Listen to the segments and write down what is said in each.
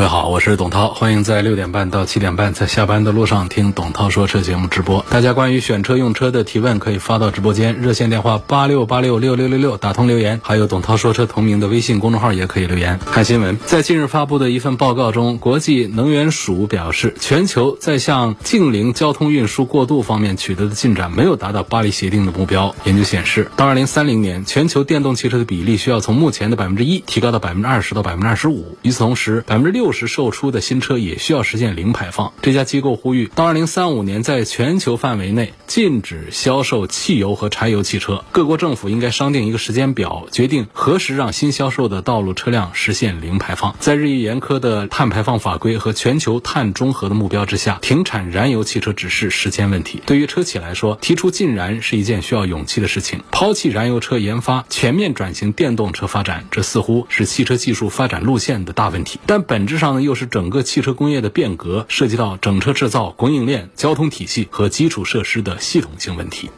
各位好，我是董涛，欢迎在六点半到七点半在下班的路上听董涛说车节目直播。大家关于选车用车的提问可以发到直播间，热线电话八六八六六六六六打通留言，还有董涛说车同名的微信公众号也可以留言。看新闻，在近日发布的一份报告中，国际能源署表示，全球在向净零交通运输过渡方面取得的进展没有达到巴黎协定的目标。研究显示，到二零三零年，全球电动汽车的比例需要从目前的百分之一提高到百分之二十到百分之二十五。与此同时，百分之六六十售出的新车也需要实现零排放。这家机构呼吁，到二零三五年，在全球范围内禁止销售汽油和柴油汽车。各国政府应该商定一个时间表，决定何时让新销售的道路车辆实现零排放。在日益严苛的碳排放法规和全球碳中和的目标之下，停产燃油汽车只是时间问题。对于车企来说，提出禁燃是一件需要勇气的事情。抛弃燃油车研发，全面转型电动车发展，这似乎是汽车技术发展路线的大问题。但本质上，又是整个汽车工业的变革，涉及到整车制造、供应链、交通体系和基础设施的系统性问题。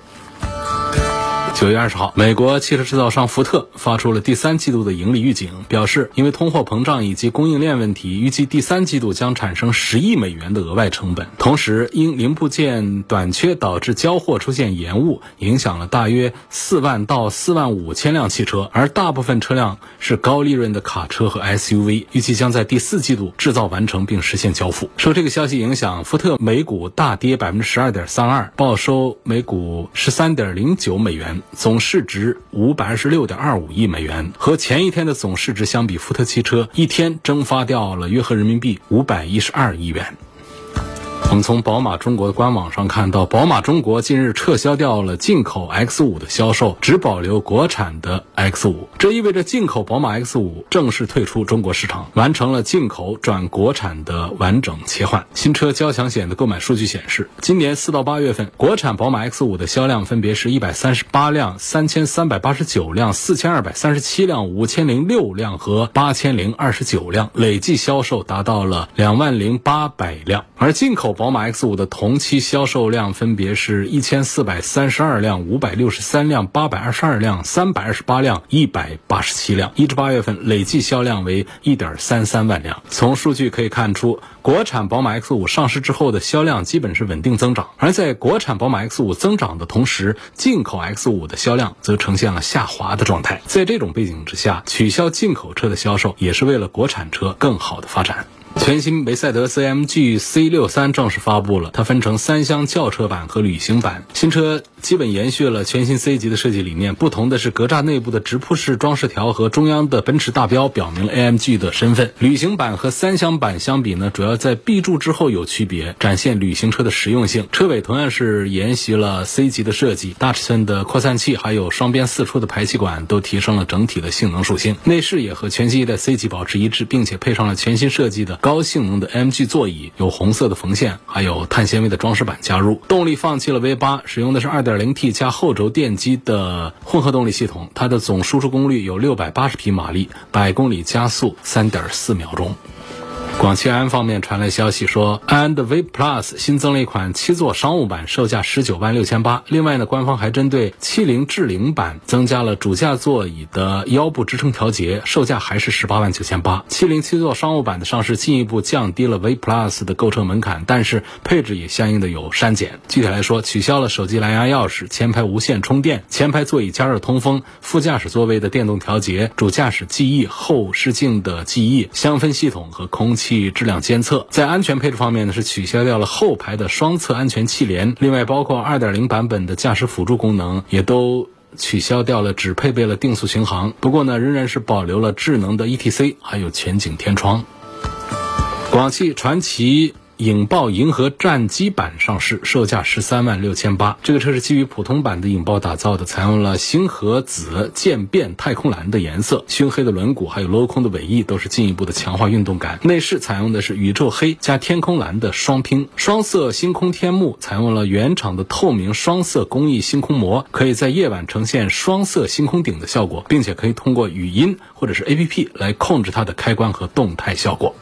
九月二十号，美国汽车制造商福特发出了第三季度的盈利预警，表示因为通货膨胀以及供应链问题，预计第三季度将产生十亿美元的额外成本。同时，因零部件短缺导致交货出现延误，影响了大约四万到四万五千辆汽车，而大部分车辆是高利润的卡车和 SUV，预计将在第四季度制造完成并实现交付。受这个消息影响，福特每股大跌百分之十二点三二，报收每股十三点零九美元。总市值五百二十六点二五亿美元，和前一天的总市值相比，福特汽车一天蒸发掉了约合人民币五百一十二亿元。我们从宝马中国的官网上看到，宝马中国近日撤销掉了进口 X 五的销售，只保留国产的 X 五。这意味着进口宝马 X 五正式退出中国市场，完成了进口转国产的完整切换。新车交强险的购买数据显示，今年四到八月份，国产宝马 X 五的销量分别是一百三十八辆、三千三百八十九辆、四千二百三十七辆、五千零六辆和八千零二十九辆，累计销售达到了两万零八百辆，而进口。宝马 X 五的同期销售量分别是一千四百三十二辆、五百六十三辆、八百二十二辆、三百二十八辆、一百八十七辆，一至八月份累计销量为一点三三万辆。从数据可以看出，国产宝马 X 五上市之后的销量基本是稳定增长，而在国产宝马 X 五增长的同时，进口 X 五的销量则呈现了下滑的状态。在这种背景之下，取消进口车的销售也是为了国产车更好的发展。全新梅赛德斯 AMG C63 正式发布了，它分成三厢轿车版和旅行版。新车基本延续了全新 C 级的设计理念，不同的是格栅内部的直瀑式装饰条和中央的奔驰大标，表明了 AMG 的身份。旅行版和三厢版相比呢，主要在 B 柱之后有区别，展现旅行车的实用性。车尾同样是沿袭了 C 级的设计，大尺寸的扩散器还有双边四出的排气管都提升了整体的性能属性。内饰也和全新一代 C 级保持一致，并且配上了全新设计的。高性能的 MG 座椅，有红色的缝线，还有碳纤维的装饰板加入。动力放弃了 V8，使用的是 2.0T 加后轴电机的混合动力系统，它的总输出功率有680匹马力，百公里加速3.4秒钟。广汽安方面传来消息说，安的 V Plus 新增了一款七座商务版，售价十九万六千八。另外呢，官方还针对七零智零版增加了主驾座椅的腰部支撑调节，售价还是十八万九千八。七零七座商务版的上市进一步降低了 V Plus 的购车门槛，但是配置也相应的有删减。具体来说，取消了手机蓝牙钥匙、前排无线充电、前排座椅加热通风、副驾驶座位的电动调节、主驾驶记忆、后视镜的记忆、香氛系统和空气。质量监测，在安全配置方面呢，是取消掉了后排的双侧安全气帘，另外包括2.0版本的驾驶辅助功能也都取消掉了，只配备了定速巡航。不过呢，仍然是保留了智能的 ETC，还有全景天窗。广汽传祺。影豹银河战机版上市，售价十三万六千八。这个车是基于普通版的影豹打造的，采用了星河紫渐变太空蓝的颜色，熏黑的轮毂还有镂空的尾翼都是进一步的强化运动感。内饰采用的是宇宙黑加天空蓝的双拼，双色星空天幕采用了原厂的透明双色工艺星空膜，可以在夜晚呈现双色星空顶的效果，并且可以通过语音或者是 APP 来控制它的开关和动态效果。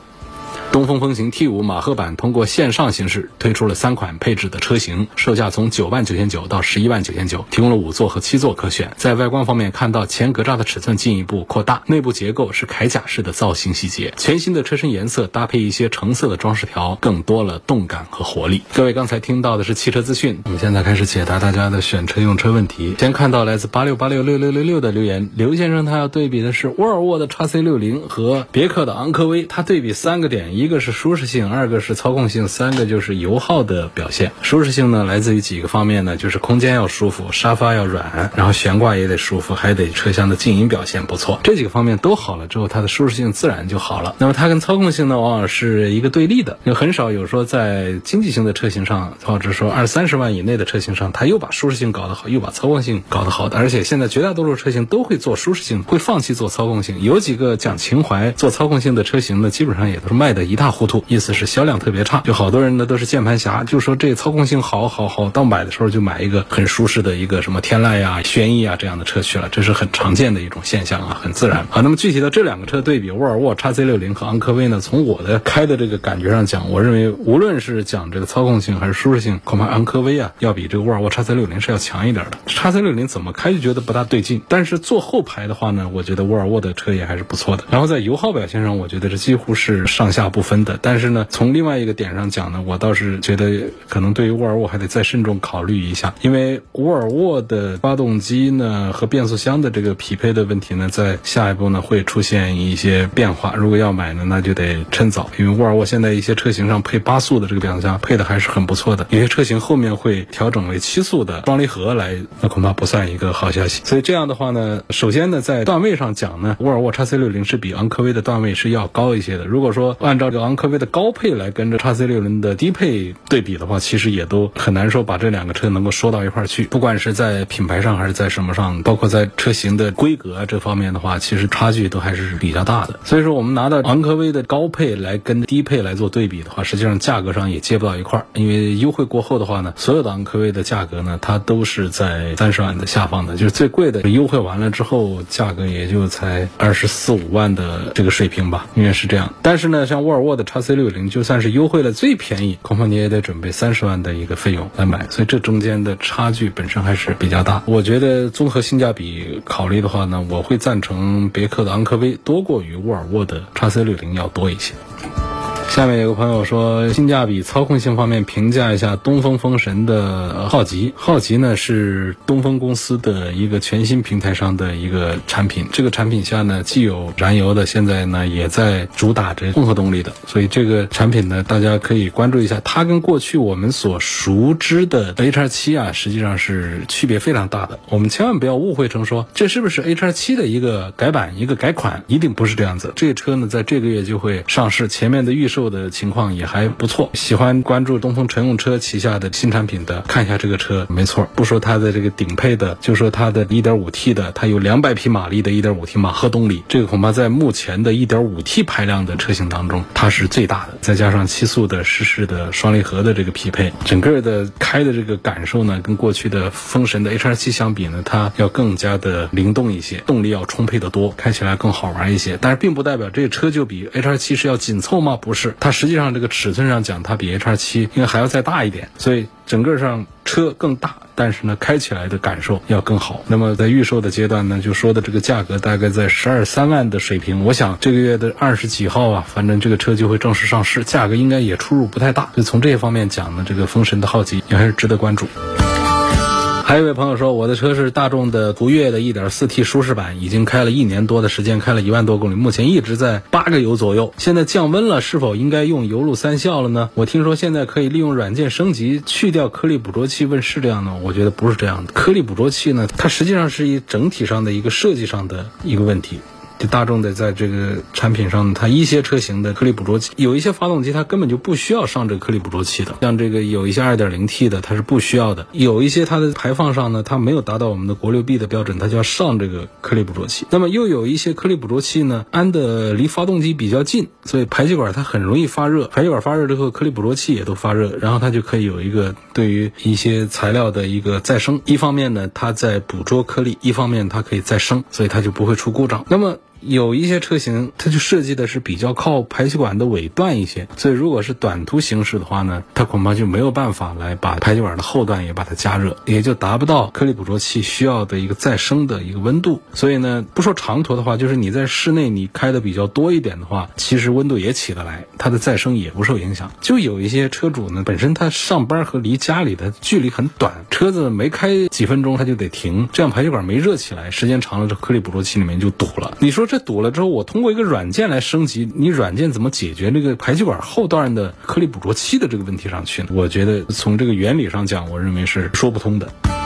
东风风行 T5 马赫版通过线上形式推出了三款配置的车型，售价从九万九千九到十一万九千九，提供了五座和七座可选。在外观方面，看到前格栅的尺寸进一步扩大，内部结构是铠甲式的造型细节，全新的车身颜色搭配一些橙色的装饰条，更多了动感和活力。各位刚才听到的是汽车资讯，我们现在开始解答大家的选车用车问题。先看到来自八六八六六六六六的留言，刘先生他要对比的是沃尔沃的 x C 六零和别克的昂科威，他对比三个点。一个是舒适性，二个是操控性，三个就是油耗的表现。舒适性呢，来自于几个方面呢，就是空间要舒服，沙发要软，然后悬挂也得舒服，还得车厢的静音表现不错。这几个方面都好了之后，它的舒适性自然就好了。那么它跟操控性呢，往往是一个对立的，就很少有说在经济型的车型上，或者说二三十万以内的车型上，它又把舒适性搞得好，又把操控性搞得好的。而且现在绝大多数车型都会做舒适性，会放弃做操控性。有几个讲情怀做操控性的车型呢，基本上也都是卖的。一塌糊涂，意思是销量特别差，就好多人呢都是键盘侠，就说这操控性好好好，到买的时候就买一个很舒适的一个什么天籁呀、轩逸啊这样的车去了，这是很常见的一种现象啊，很自然。好，那么具体的这两个车对比，沃尔沃 x C 六零和昂科威呢，从我的开的这个感觉上讲，我认为无论是讲这个操控性还是舒适性，恐怕昂科威啊要比这个沃尔沃 x C 六零是要强一点的。x C 六零怎么开就觉得不大对劲，但是坐后排的话呢，我觉得沃尔沃的车也还是不错的。然后在油耗表现上，我觉得这几乎是上下不不分的。但是呢，从另外一个点上讲呢，我倒是觉得可能对于沃尔沃还得再慎重考虑一下，因为沃尔沃的发动机呢和变速箱的这个匹配的问题呢，在下一步呢会出现一些变化。如果要买呢，那就得趁早，因为沃尔沃现在一些车型上配八速的这个变速箱配的还是很不错的，有些车型后面会调整为七速的双离合来，那恐怕不算一个好消息。所以这样的话呢，首先呢，在段位上讲呢，沃尔沃 x C 六零是比昂科威的段位是要高一些的。如果说按照这个昂科威的高配来跟着叉 C 六零的低配对比的话，其实也都很难说把这两个车能够说到一块儿去。不管是在品牌上还是在什么上，包括在车型的规格这方面的话，其实差距都还是比较大的。所以说，我们拿到昂科威的高配来跟低配来做对比的话，实际上价格上也接不到一块儿。因为优惠过后的话呢，所有的昂科威的价格呢，它都是在三十万的下方的，就是最贵的优惠完了之后，价格也就才二十四五万的这个水平吧，应该是这样。但是呢，像沃尔沃尔沃的 x C 六零，就算是优惠了最便宜，恐怕你也得准备三十万的一个费用来买，所以这中间的差距本身还是比较大。我觉得综合性价比考虑的话呢，我会赞成别克的昂科威多过于沃尔沃的 x C 六零要多一些。下面有个朋友说，性价比、操控性方面评价一下东风风神的浩吉。浩吉呢是东风公司的一个全新平台上的一个产品，这个产品下呢既有燃油的，现在呢也在主打着混合动力的，所以这个产品呢大家可以关注一下。它跟过去我们所熟知的 H 七啊，实际上是区别非常大的。我们千万不要误会成说这是不是 H 七的一个改版、一个改款，一定不是这样子。这个车呢在这个月就会上市，前面的预售。的情况也还不错，喜欢关注东风乘用车旗下的新产品的，看一下这个车，没错，不说它的这个顶配的，就说它的 1.5T 的，它有200匹马力的 1.5T 马赫动力，这个恐怕在目前的 1.5T 排量的车型当中，它是最大的，再加上七速的湿式的双离合的这个匹配，整个的开的这个感受呢，跟过去的风神的 HR7 相比呢，它要更加的灵动一些，动力要充沛的多，开起来更好玩一些，但是并不代表这个车就比 HR7 是要紧凑吗？不是。它实际上这个尺寸上讲，它比 H 七应该还要再大一点，所以整个上车更大，但是呢，开起来的感受要更好。那么在预售的阶段呢，就说的这个价格大概在十二三万的水平。我想这个月的二十几号啊，反正这个车就会正式上市，价格应该也出入不太大。所以从这些方面讲呢，这个风神的好奇也还是值得关注。还有一位朋友说，我的车是大众的途岳的 1.4T 舒适版，已经开了一年多的时间，开了一万多公里，目前一直在八个油左右。现在降温了，是否应该用油路三效了呢？我听说现在可以利用软件升级去掉颗粒捕捉器，问是这样的？我觉得不是这样的。颗粒捕捉器呢，它实际上是一整体上的一个设计上的一个问题。就大众的在这个产品上，它一些车型的颗粒捕捉器，有一些发动机它根本就不需要上这个颗粒捕捉器的，像这个有一些 2.0T 的它是不需要的，有一些它的排放上呢，它没有达到我们的国六 B 的标准，它就要上这个颗粒捕捉器。那么又有一些颗粒捕捉器呢，安的离发动机比较近，所以排气管它很容易发热，排气管发热之后，颗粒捕捉器也都发热，然后它就可以有一个对于一些材料的一个再生。一方面呢，它在捕捉颗粒；一方面它可以再生，所以它就不会出故障。那么。有一些车型，它就设计的是比较靠排气管的尾段一些，所以如果是短途行驶的话呢，它恐怕就没有办法来把排气管的后段也把它加热，也就达不到颗粒捕捉器需要的一个再生的一个温度。所以呢，不说长途的话，就是你在室内你开的比较多一点的话，其实温度也起得来，它的再生也不受影响。就有一些车主呢，本身他上班和离家里的距离很短，车子没开几分钟他就得停，这样排气管没热起来，时间长了这颗粒捕捉器里面就堵了。你说。这堵了之后，我通过一个软件来升级，你软件怎么解决这个排气管后段的颗粒捕捉器的这个问题上去呢？我觉得从这个原理上讲，我认为是说不通的。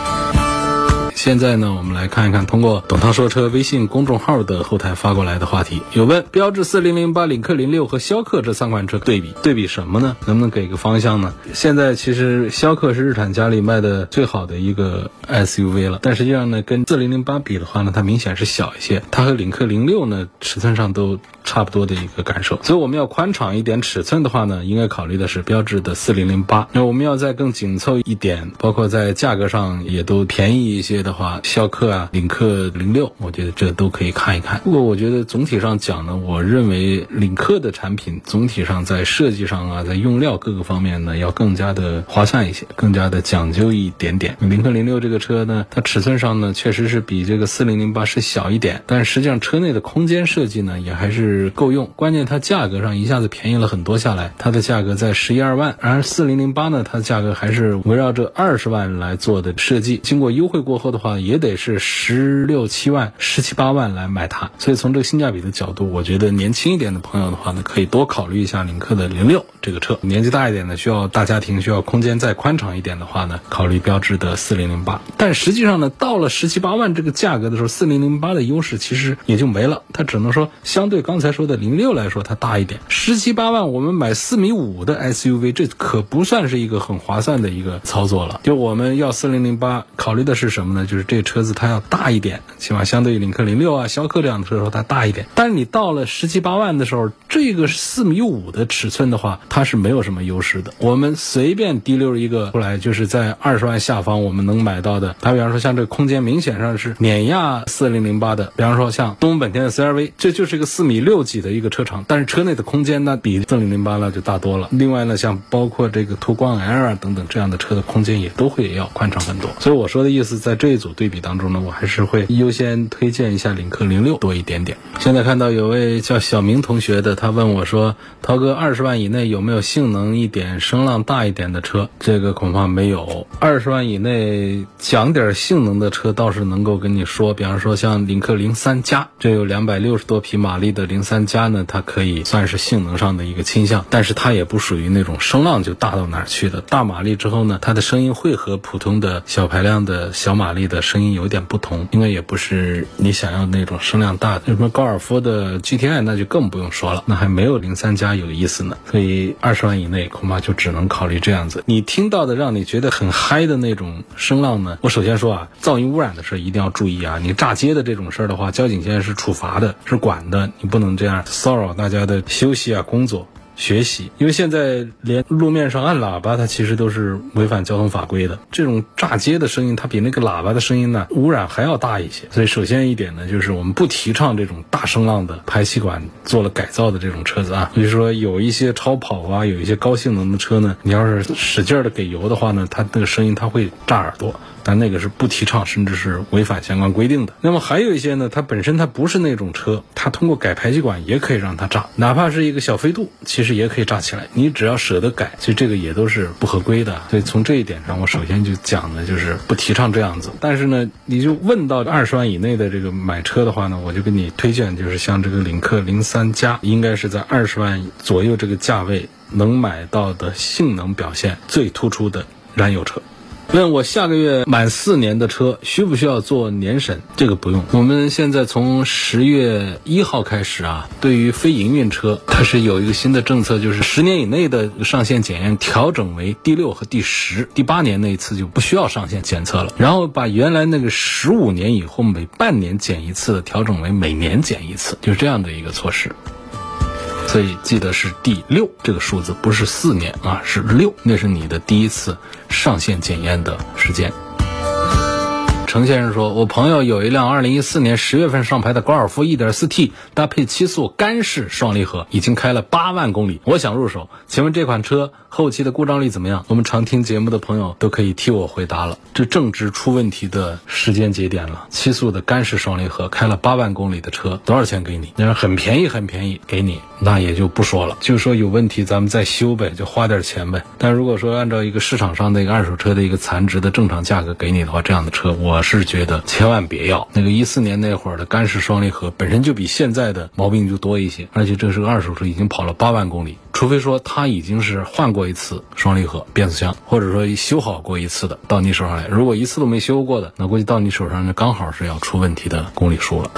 现在呢，我们来看一看通过董涛说车微信公众号的后台发过来的话题，有问标致四零零八、领克零六和逍客这三款车对比，对比什么呢？能不能给个方向呢？现在其实逍客是日产家里卖的最好的一个 SUV 了，但实际上呢，跟四零零八比的话呢，它明显是小一些，它和领克零六呢尺寸上都差不多的一个感受。所以我们要宽敞一点尺寸的话呢，应该考虑的是标致的四零零八。那我们要再更紧凑一点，包括在价格上也都便宜一些的。话，逍客啊，领克零六，我觉得这都可以看一看。不过我觉得总体上讲呢，我认为领克的产品总体上在设计上啊，在用料各个方面呢，要更加的划算一些，更加的讲究一点点。领克零六这个车呢，它尺寸上呢确实是比这个四零零八是小一点，但实际上车内的空间设计呢也还是是够用。关键它价格上一下子便宜了很多下来，它的价格在十一二万，而四零零八呢，它的价格还是围绕着二十万来做的设计，经过优惠过后的。话也得是十六七万、十七八万来买它，所以从这个性价比的角度，我觉得年轻一点的朋友的话呢，可以多考虑一下领克的零六这个车。年纪大一点的，需要大家庭、需要空间再宽敞一点的话呢，考虑标致的四零零八。但实际上呢，到了十七八万这个价格的时候，四零零八的优势其实也就没了，它只能说相对刚才才说的零六来说，它大一点。十七八万我们买四米五的 SUV，这可不算是一个很划算的一个操作了。就我们要四零零八，考虑的是什么呢？就是这车子它要大一点，起码相对于领克零六啊、逍客这样的车说它大一点。但是你到了十七八万的时候，这个四米五的尺寸的话，它是没有什么优势的。我们随便滴溜一个出来，就是在二十万下方我们能买到的。它比方说像这个空间明显上是碾压四零零八的，比方说像东风本田的 CRV，这就是一个四米六六几的一个车长，但是车内的空间呢比四零零八呢就大多了。另外呢，像包括这个途观 L 啊等等这样的车的空间也都会要宽敞很多。所以我说的意思，在这一。组对比当中呢，我还是会优先推荐一下领克零六多一点点。现在看到有位叫小明同学的，他问我说：“涛哥，二十万以内有没有性能一点、声浪大一点的车？”这个恐怕没有。二十万以内讲点性能的车倒是能够跟你说，比方说像领克零三加，这有两百六十多匹马力的零三加呢，它可以算是性能上的一个倾向，但是它也不属于那种声浪就大到哪儿去的。大马力之后呢，它的声音会和普通的小排量的小马力的。声音有点不同，应该也不是你想要那种声量大的。什么高尔夫的 GTI 那就更不用说了，那还没有零三加有意思呢。所以二十万以内恐怕就只能考虑这样子。你听到的让你觉得很嗨的那种声浪呢？我首先说啊，噪音污染的事一定要注意啊。你炸街的这种事儿的话，交警现在是处罚的，是管的，你不能这样骚扰大家的休息啊工作。学习，因为现在连路面上按喇叭，它其实都是违反交通法规的。这种炸街的声音，它比那个喇叭的声音呢，污染还要大一些。所以，首先一点呢，就是我们不提倡这种大声浪的排气管做了改造的这种车子啊。所以说，有一些超跑啊，有一些高性能的车呢，你要是使劲的给油的话呢，它那个声音它会炸耳朵。但那个是不提倡，甚至是违反相关规定的。那么还有一些呢，它本身它不是那种车，它通过改排气管也可以让它炸，哪怕是一个小飞度，其其实也可以炸起来。你只要舍得改，其实这个也都是不合规的。所以从这一点上，我首先就讲的就是不提倡这样子。但是呢，你就问到二十万以内的这个买车的话呢，我就给你推荐，就是像这个领克零三加，应该是在二十万左右这个价位能买到的性能表现最突出的燃油车。问我下个月满四年的车需不需要做年审？这个不用。我们现在从十月一号开始啊，对于非营运车，它是有一个新的政策，就是十年以内的上线检验调整为第六和第十，第八年那一次就不需要上线检测了。然后把原来那个十五年以后每半年检一次的调整为每年检一次，就是这样的一个措施。所以记得是第六这个数字，不是四年啊，是六，那是你的第一次上线检验的时间。程先生说：“我朋友有一辆2014年10月份上牌的高尔夫 1.4T，搭配七速干式双离合，已经开了八万公里。我想入手，请问这款车后期的故障率怎么样？我们常听节目的朋友都可以替我回答了。这正值出问题的时间节点了。七速的干式双离合开了八万公里的车，多少钱给你？那很便宜，很便宜，给你，那也就不说了。就说有问题，咱们再修呗，就花点钱呗。但如果说按照一个市场上的一个二手车的一个残值的正常价格给你的话，这样的车我。”是觉得千万别要那个一四年那会儿的干式双离合，本身就比现在的毛病就多一些，而且这是个二手车，已经跑了八万公里，除非说它已经是换过一次双离合、变速箱，或者说修好过一次的到你手上来。如果一次都没修过的，那估计到你手上就刚好是要出问题的公里数了。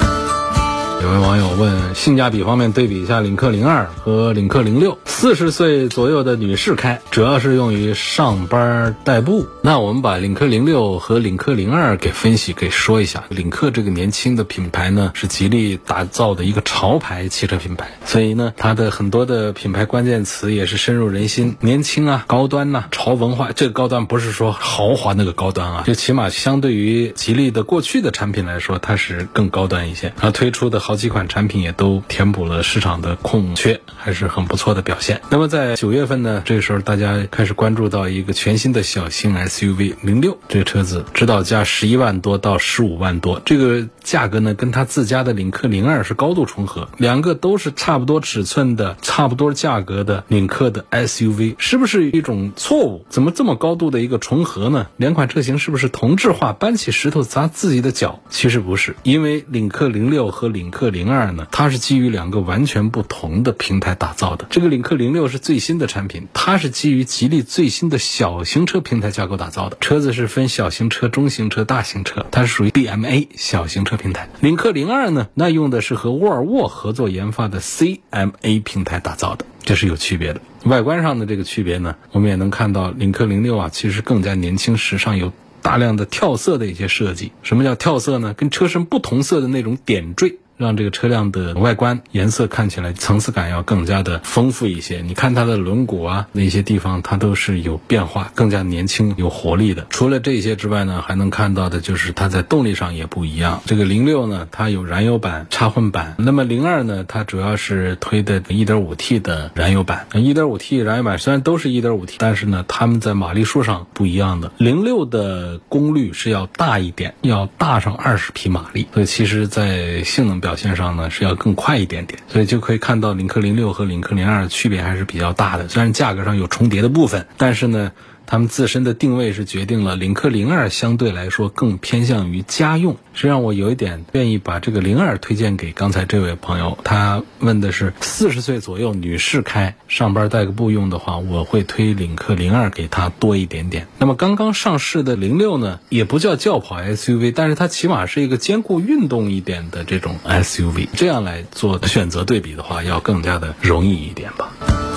有位网友问，性价比方面对比一下领克零二和领克零六，四十岁左右的女士开，主要是用于上班代步。那我们把领克零六和领克零二给分析给说一下。领克这个年轻的品牌呢，是吉利打造的一个潮牌汽车品牌，所以呢，它的很多的品牌关键词也是深入人心，年轻啊，高端呐，潮文化。这个高端不是说豪华那个高端啊，就起码相对于吉利的过去的产品来说，它是更高端一些。它推出的好几款产品也都填补了市场的空缺，还是很不错的表现。那么在九月份呢，这个时候大家开始关注到一个全新的小型 SUV 零六，这个车子指导价十一万多到十五万多，这个价格呢跟它自家的领克零二是高度重合，两个都是差不多尺寸的、差不多价格的领克的 SUV，是不是一种错误？怎么这么高度的一个重合呢？两款车型是不是同质化？搬起石头砸自己的脚？其实不是，因为领克零六和领克克零二。二呢，它是基于两个完全不同的平台打造的。这个领克零六是最新的产品，它是基于吉利最新的小型车平台架构打造的。车子是分小型车、中型车、大型车，它是属于 BMA 小型车平台。领克零二呢，那用的是和沃尔沃合作研发的 CMA 平台打造的，这是有区别的。外观上的这个区别呢，我们也能看到，领克零六啊，其实更加年轻、时尚，有大量的跳色的一些设计。什么叫跳色呢？跟车身不同色的那种点缀。让这个车辆的外观颜色看起来层次感要更加的丰富一些。你看它的轮毂啊，那些地方它都是有变化，更加年轻有活力的。除了这些之外呢，还能看到的就是它在动力上也不一样。这个零六呢，它有燃油版、插混版；那么零二呢，它主要是推的 1.5T 的燃油版。1.5T 燃油版虽然都是 1.5T，但是呢，它们在马力数上不一样的。零六的功率是要大一点，要大上二十匹马力，所以其实在性能。表现上呢是要更快一点点，所以就可以看到领克零六和领克零二区别还是比较大的。虽然价格上有重叠的部分，但是呢。他们自身的定位是决定了领克零二相对来说更偏向于家用，是让我有一点愿意把这个零二推荐给刚才这位朋友。他问的是四十岁左右女士开上班带个步用的话，我会推领克零二给他多一点点。那么刚刚上市的零六呢，也不叫轿跑 SUV，但是它起码是一个兼顾运动一点的这种 SUV。这样来做选择对比的话，要更加的容易一点吧。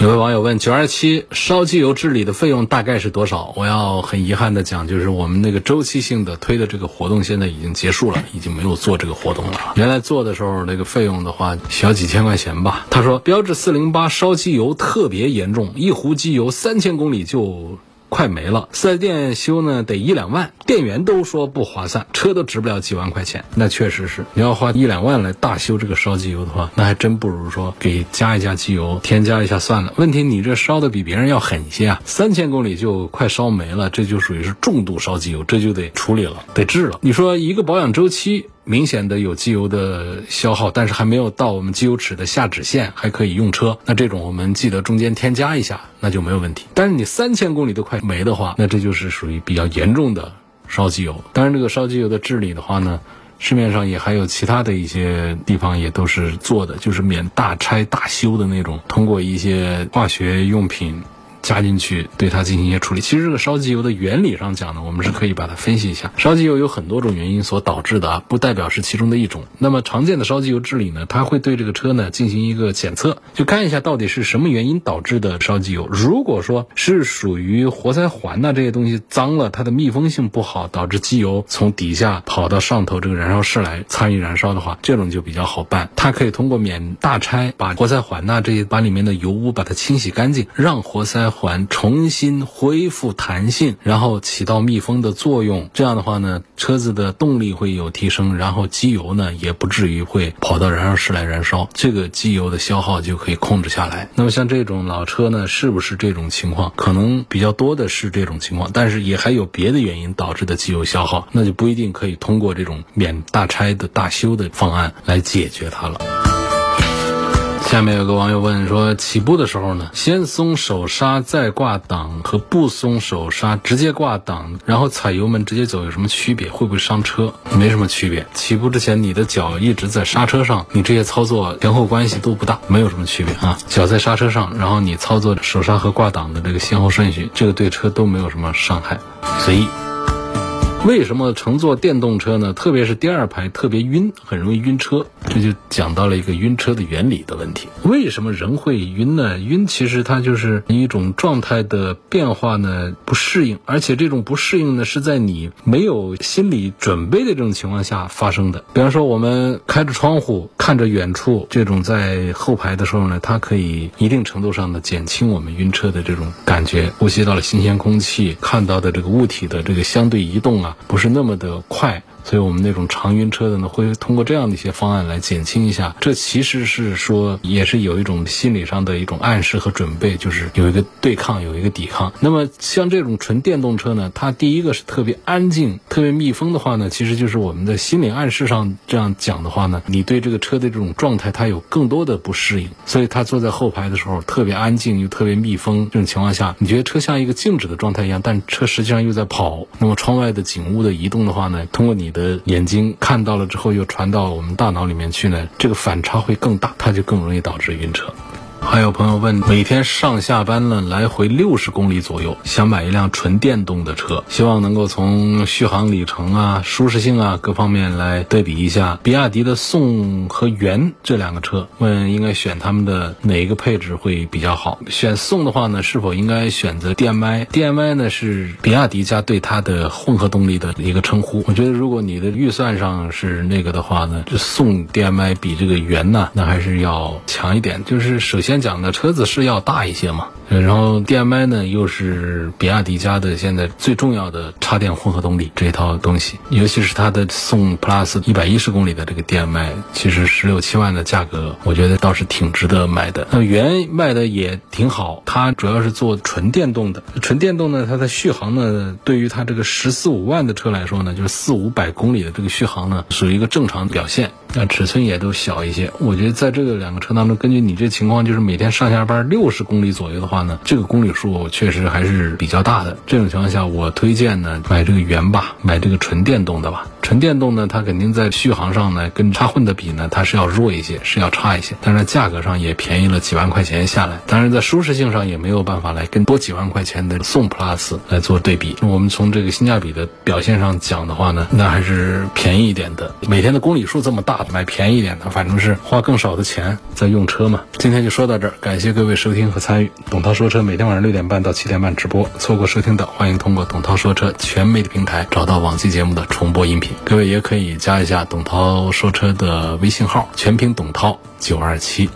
有位网友问：九二七烧机油治理的费用大概是多少？我要很遗憾的讲，就是我们那个周期性的推的这个活动现在已经结束了，已经没有做这个活动了。原来做的时候那个费用的话，小几千块钱吧。他说，标致四零八烧机油特别严重，一壶机油三千公里就。快没了，四 S 店修呢得一两万，店员都说不划算，车都值不了几万块钱。那确实是，你要花一两万来大修这个烧机油的话，那还真不如说给加一加机油，添加一下算了。问题你这烧的比别人要狠一些啊，三千公里就快烧没了，这就属于是重度烧机油，这就得处理了，得治了。你说一个保养周期。明显的有机油的消耗，但是还没有到我们机油尺的下止线，还可以用车。那这种我们记得中间添加一下，那就没有问题。但是你三千公里都快没的话，那这就是属于比较严重的烧机油。当然，这个烧机油的治理的话呢，市面上也还有其他的一些地方也都是做的，就是免大拆大修的那种，通过一些化学用品。加进去，对它进行一些处理。其实这个烧机油的原理上讲呢，我们是可以把它分析一下。烧机油有很多种原因所导致的啊，不代表是其中的一种。那么常见的烧机油治理呢，它会对这个车呢进行一个检测，就看一下到底是什么原因导致的烧机油。如果说是属于活塞环呐这些东西脏了，它的密封性不好，导致机油从底下跑到上头这个燃烧室来参与燃烧的话，这种就比较好办。它可以通过免大拆，把活塞环呐这些把里面的油污把它清洗干净，让活塞环重新恢复弹性，然后起到密封的作用。这样的话呢，车子的动力会有提升，然后机油呢也不至于会跑到燃烧室来燃烧，这个机油的消耗就可以控制下来。那么像这种老车呢，是不是这种情况？可能比较多的是这种情况，但是也还有别的原因导致的机油消耗，那就不一定可以通过这种免大拆的大修的方案来解决它了。下面有个网友问说，起步的时候呢，先松手刹再挂档和不松手刹直接挂档，然后踩油门直接走有什么区别？会不会伤车？没什么区别。起步之前你的脚一直在刹车上，你这些操作前后关系都不大，没有什么区别啊。脚在刹车上，然后你操作手刹和挂档的这个先后顺序，这个对车都没有什么伤害，随意。为什么乘坐电动车呢？特别是第二排特别晕，很容易晕车。这就讲到了一个晕车的原理的问题。为什么人会晕呢？晕其实它就是一种状态的变化呢，不适应，而且这种不适应呢是在你没有心理准备的这种情况下发生的。比方说，我们开着窗户看着远处，这种在后排的时候呢，它可以一定程度上的减轻我们晕车的这种感觉。呼吸到了新鲜空气，看到的这个物体的这个相对移动啊。不是那么的快。所以我们那种常晕车的呢，会通过这样的一些方案来减轻一下。这其实是说，也是有一种心理上的一种暗示和准备，就是有一个对抗，有一个抵抗。那么像这种纯电动车呢，它第一个是特别安静、特别密封的话呢，其实就是我们的心理暗示上这样讲的话呢，你对这个车的这种状态，它有更多的不适应。所以它坐在后排的时候特别安静又特别密封，这种情况下，你觉得车像一个静止的状态一样，但车实际上又在跑。那么窗外的景物的移动的话呢，通过你你的眼睛看到了之后，又传到我们大脑里面去呢，这个反差会更大，它就更容易导致晕车。还有朋友问，每天上下班呢，来回六十公里左右，想买一辆纯电动的车，希望能够从续航里程啊、舒适性啊各方面来对比一下比亚迪的宋和元这两个车，问应该选他们的哪一个配置会比较好？选宋的话呢，是否应该选择 DMI？DMI 呢是比亚迪家对它的混合动力的一个称呼。我觉得如果你的预算上是那个的话呢，这宋 DMI 比这个元呢，那还是要强一点。就是首先。先讲的车子是要大一些嘛，然后 DMI 呢又是比亚迪家的现在最重要的插电混合动力这一套东西，尤其是它的宋 Plus 一百一十公里的这个 DMI，其实十六七万的价格，我觉得倒是挺值得买的。那原卖的也挺好，它主要是做纯电动的，纯电动呢，它的续航呢，对于它这个十四五万的车来说呢，就是四五百公里的这个续航呢，属于一个正常表现。那尺寸也都小一些，我觉得在这个两个车当中，根据你这情况，就是每天上下班六十公里左右的话呢，这个公里数确实还是比较大的。这种情况下，我推荐呢买这个元吧，买这个纯电动的吧。纯电动呢，它肯定在续航上呢，跟插混的比呢，它是要弱一些，是要差一些。但是价格上也便宜了几万块钱下来。当然，在舒适性上也没有办法来跟多几万块钱的宋 Plus 来做对比。我们从这个性价比的表现上讲的话呢，那还是便宜一点的。每天的公里数这么大，买便宜一点的，反正是花更少的钱在用车嘛。今天就说到这儿，感谢各位收听和参与。董涛说车每天晚上六点半到七点半直播，错过收听的，欢迎通过董涛说车全媒体平台找到往期节目的重播音频。各位也可以加一下董涛说车的微信号，全拼董涛九二七。